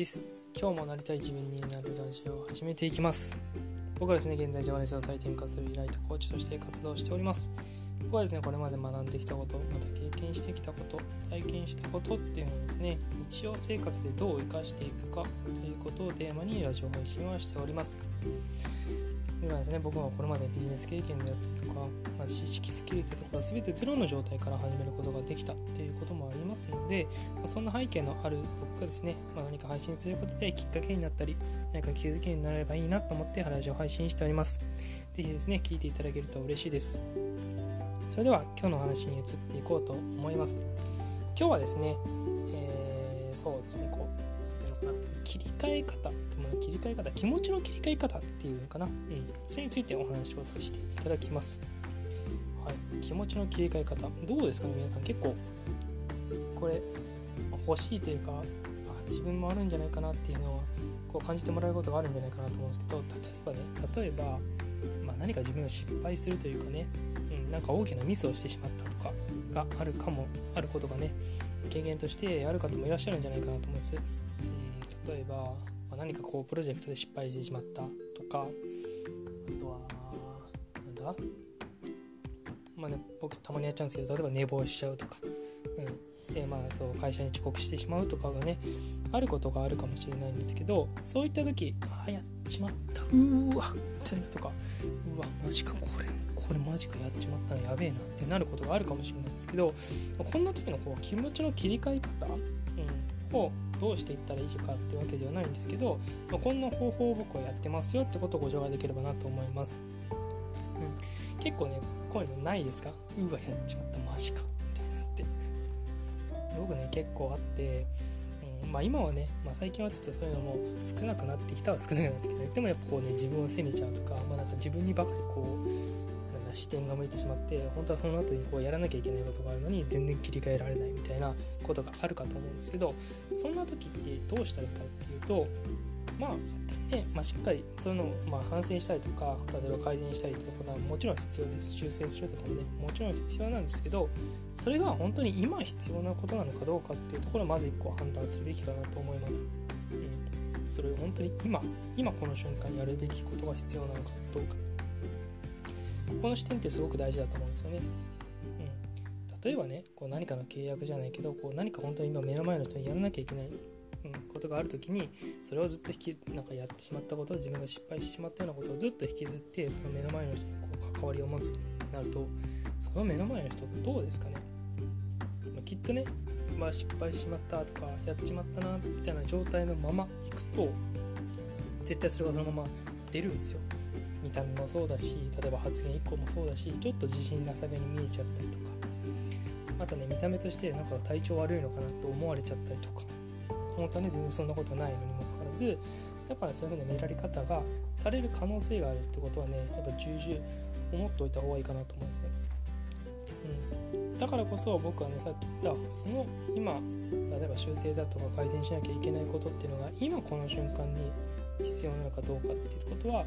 です。今日もなりたい自分になるラジオを始めていきます。僕はですね現在ジャパネスを再転化するライトコーチとして活動しております。僕はですねこれまで学んできたことまた経験してきたこと体験したことっていうのをですね日常生活でどう生かしていくかということをテーマにラジオ配信はしております。今ですね僕はこれまでビジネス経験であったりとか、まあ、知識スキルってところは全てゼロの状態から始めることができたっていうこともありますので、まあ、そんな背景のある僕がですね、まあ、何か配信することできっかけになったり何か気づきになればいいなと思ってラジオ配信しております。是非ですね聞いていただけると嬉しいです。それでは今日の話に移っていこうと思います。今日はですね、えー、そうですねこう切り替え方切り替え方気持ちの切り替え方っていうのかな、うん、それについてお話をさせていただきます、はい、気持ちの切り替え方。どうですかね皆さん。結構これ欲しいというか自分もあるんじゃないかなっていうのはこう感じてもらえることがあるんじゃないかなと思うんですけど例えばね例えば、まあ、何か自分が失敗するというかね、うん、なんか大きなミスをしてしまったとかがあるかもあることがね経験としてある方もいらっしゃるんじゃないかなと思うんです。例えば、何かこうプロジェクトで失敗してしまったとかあとはなんだ？まあね僕たまにやっちゃうんですけど例えば寝坊しちゃうとか、うん、でまあそう会社に遅刻してしまうとかがねあることがあるかもしれないんですけどそういった時ああやっちまった。うーわみたいなとか。うわマジかこれこれマジかやっちまったのやべえなってなることがあるかもしれないんですけどこんな時のこう気持ちの切り替え方、うん、をどうしていったらいいかってわけではないんですけど、まあ、こんな方法を僕はやってますよってことをご紹介できればなと思います、うん、結構ねこういうのないですか？うわやっちまったマジか。みたいになって。僕ね結構あってうん、まあ今はね、まあ、最近はちょっとそういうのも少なくなってきたは少なくなってきた。でもやっぱこうね自分を責めちゃうとか,、まあ、なんか自分にばかりこう視点が向いてしまって本当はその後にこうやらなきゃいけないことがあるのに全然切り替えられないみたいなことがあるかと思うんですけどそんな時ってどうしたらいいかっていうとまあ一旦ね、まあ、しっかりそういうのをまあ反省したりとか例えば改善したりということはもちろん必要です。修正するとかもねもちろん必要なんですけどそれが本当に今必要なことなのかどうかっていうところをまず一個判断するべきかなと思います。うん、それを本当に今今この瞬間やるべきことが必要なのかどうか。ここの視点ってすごく大事だと思うんですよね。うん。例えばねこう何かの契約じゃないけどこう何か本当に今目の前の人にやらなきゃいけない、うん、ことがある時にそれをずっと引きなんかやってしまったこと自分が失敗してしまったようなことをずっと引きずってその目の前の人にこう関わりを持つとなるとその目の前の人どうですかね、まあ、きっとね、まあ、失敗しまったとかやっちまったなみたいな状態のままいくと絶対それがそのまま出るんですよ。見た目もそうだし例えば発言1個もそうだしちょっと自信なさげに見えちゃったりとか。あとね見た目としてなんか体調悪いのかなと思われちゃったりとか。本当はね全然そんなことないのにもかかわらずやっぱ、そういう風な見られ方がされる可能性があるってことはねやっぱ重々思っておいた方がいいかなと思うんですね、うん、だからこそ僕はねさっき言ったその今例えば修正だとか改善しなきゃいけないことっていうのが今この瞬間に必要なのかどうかっていうことは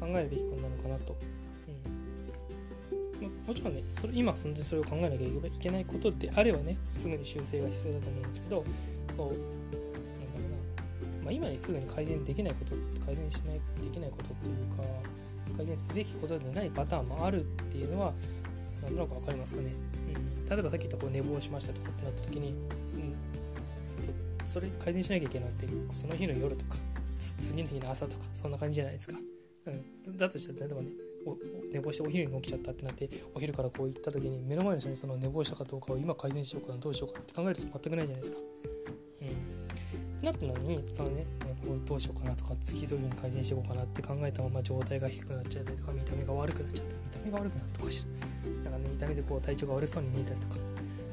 考えるべきことなのかなと。うん。もちろんねそれ今そんでそれを考えなきゃいけないことであればねすぐに修正が必要だと思うんですけどこうなんだろうな、まあ、今にすぐに改善できないこと改善しないできないことというか改善すべきことでないパターンもあるっていうのは何となく分かりますかね、うん、例えばさっき言ったこう寝坊しましたとかってなった時に、うん、それ改善しなきゃいけないってその日の夜とか。次の日の朝とかそんな感じじゃないですか、うん、だとしたら例えばね寝坊してお昼に起きちゃったってなってお昼からこう行った時に目の前の人にその寝坊したかどうかを今改善しようかなどうしようかって考えると全くないじゃないですか。うん、なったのにそのね寝坊どうしようかなとか次どういう風に改善していこうかなって考えたまま状態が低くなっちゃったりとか見た目が悪くなっちゃった見た目が悪くなったとかしなんかね見た目でこう体調が悪そうに見えたりとか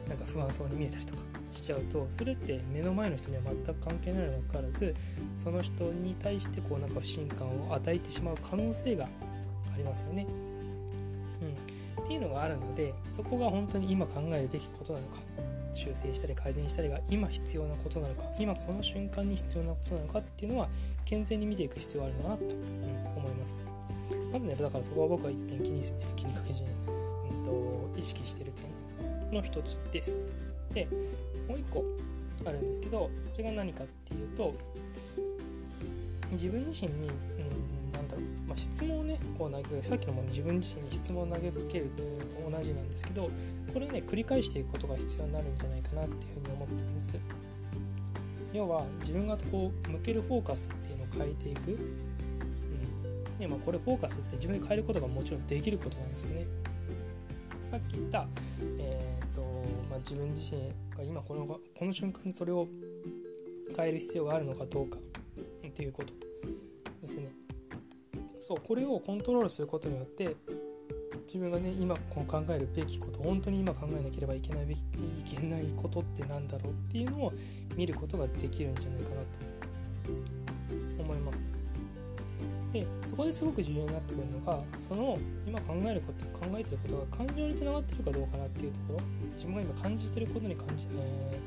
なんか不安そうに見えたりとかしちゃうとそれって目の前の人には全く関係ないにもかかわらずその人に対してこうなんか不信感を与えてしまう可能性がありますよね。うん、っていうのがあるのでそこが本当に今考えるべきことなのか修正したり改善したりが今必要なことなのか今この瞬間に必要なことなのかっていうのは健全に見ていく必要があるのかなと、思います。まずねだからそこは僕は一点気に気にかけずに、うんと、意識してる点の一つです。でもう一個あるんですけどそれが何かっていうと自分自身に、うん、なんだろう、まあ、質問をねこう投げかけさっきのも自分自身に質問を投げかけるというのと同じなんですけどこれをね繰り返していくことが必要になるんじゃないかなっていうふうに思ってるんです。要は自分がこう向けるフォーカスっていうのを変えていく、うん。でまあ、これフォーカスって自分で変えることがもちろんできることなんですよね。さっき言った、えーとまあ、自分自身が今このこの瞬間にそれを変える必要があるのかどうかっていうことですね。そうこれをコントロールすることによって自分がね今こ考えるべきこと本当に今考えなければいけないべきいけないことって何だろうっていうのを見ることができるんじゃないかなと思います。でそこですごく重要になってくるのがその今考えること考えてることが感情につながってるかどうかなっていうところ。自分が今感じてることに感じ,、え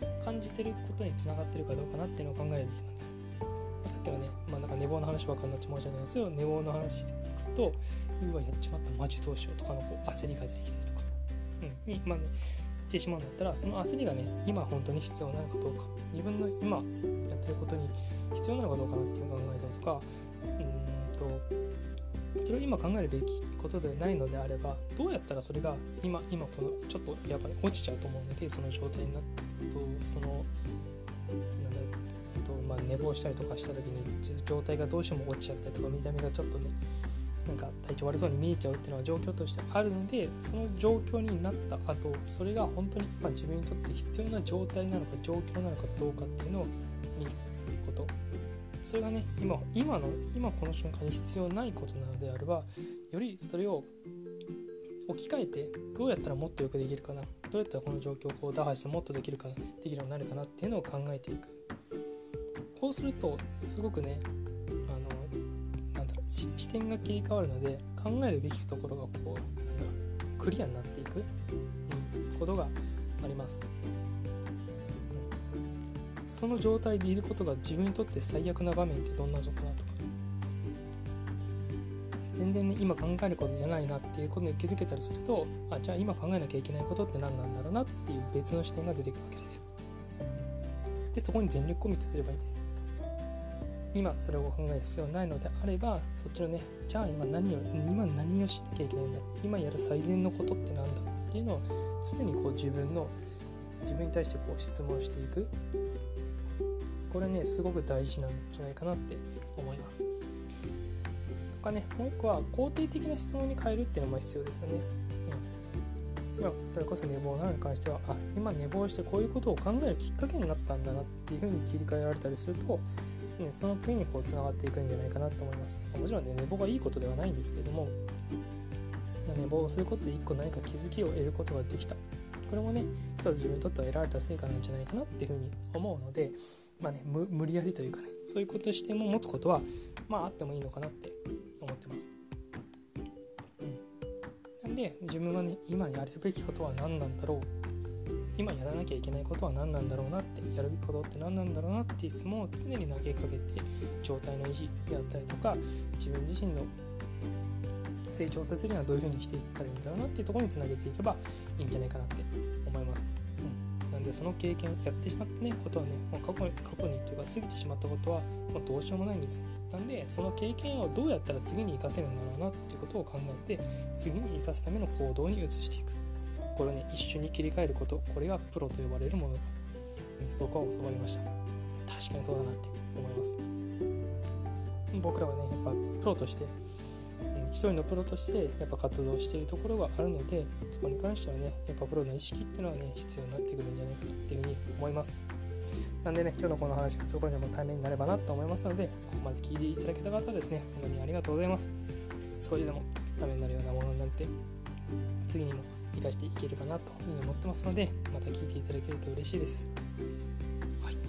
ーと、感じてることにつながってるかどうかなっていうのを考えるべきなんです。さっきはね、まあ、なんか寝坊の話ばっかになっちまうじゃないですけど寝坊の話でいくとうわやっちまったマジどうしようとかのこう焦りが出てきたりとか、うん、にまあねしてしまうんだったらその焦りがね今本当に必要なのかどうか。自分の今やってることに必要なのかどうかなっていうのを考えたりとかとそれを今考えるべきことでないのであればどうやったらそれが今今このちょっとやっぱり落ちちゃうと思うのでその状態になるとそのなんだと、まあ、寝坊したりとかした時に状態がどうしても落ちちゃったりとか見た目がちょっとねなんか体調悪そうに見えちゃうっていうのは状況としてあるのでその状況になった後それが本当に今自分にとって必要な状態なのか状況なのかどうかっていうのを見ること。それがね今今の今この瞬間に必要ないことなのであればよりそれを置き換えてどうやったらもっとよくできるかなどうやったらこの状況をこう打破してもっとできるかできるようになるかなっていうのを考えていく。こうするとすごくねあのなんだろう視点が切り替わるので考えるべきところがこうなんだクリアになっていく、うん、ことがあります、その状態でいることが自分にとって最悪な場面ってどんなのかなとか全然ね今考えることじゃないなっていうことに気づけたりするとあじゃあ今考えなきゃいけないことって何なんだろうなっていう別の視点が出てくるわけですよ。でそこに全力コミットすればいいんです。今それを考える必要ないのであればそっちのねじゃあ今何を今何をしなきゃいけないんだろう。今やる最善のことって何だっていうのを常にこう自分の自分に対してこう質問していく。これねすごく大事なんじゃないかなって思いますとかねもう一個は肯定的な質問に変えるっていうのも必要ですよねまあ、それこそ寝坊なのに関してはあ今寝坊してこういうことを考えるきっかけになったんだなっていうふうに切り替えられたりするとね、その次にこうつながっていくんじゃないかなと思います。もちろんね、寝坊がいいことではないんですけれども、寝坊をすることで一個何か気づきを得ることができた。これもね、一つ自分にとっては得られた成果なんじゃないかなっていうふうに思うので、まあね、無理やりというかね、そういうことしても持つことは、まああってもいいのかなって思ってます。うん。なんで、自分はね、今やるべきことは何なんだろう今やらなきゃいけないことは何なんだろうなってやるべきことって何なんだろうなっていう質問を常に投げかけて状態の維持であったりとか自分自身の成長させるにはどういうふうにしていったらいいんだろうなっていうところにつなげていけばいいんじゃないかなって思います。でその経験をやってしまったねことはねもう過去過去にというか過ぎてしまったことはもうどうしようもないんです。なんでその経験をどうやったら次に生かせるんだろうなっていうことを考えて次に生かすための行動に移していく。これをね一緒に切り替えることこれがプロと呼ばれるものだと、僕は教わりました確かにそうだなって思います僕らはねやっぱプロとして、一人のプロとしてやっぱ活動しているところがあるのでそこに関してはねやっぱプロの意識っていうのはね必要になってくるんじゃないかなっていうふうに思いますなんでね、今日のこの話がそこにも対面になればなと思いますので、ここまで聞いていただけた方はですね、本当にありがとうございます。少しでもためになるようなものになって、次にも生かしていければなというふうに思ってますのでまた聞いていただけると嬉しいです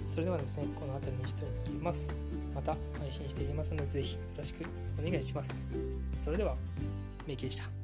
それではですねこの辺りにしておきます。また配信していきますので是非よろしくお願いします。それではメイキでした。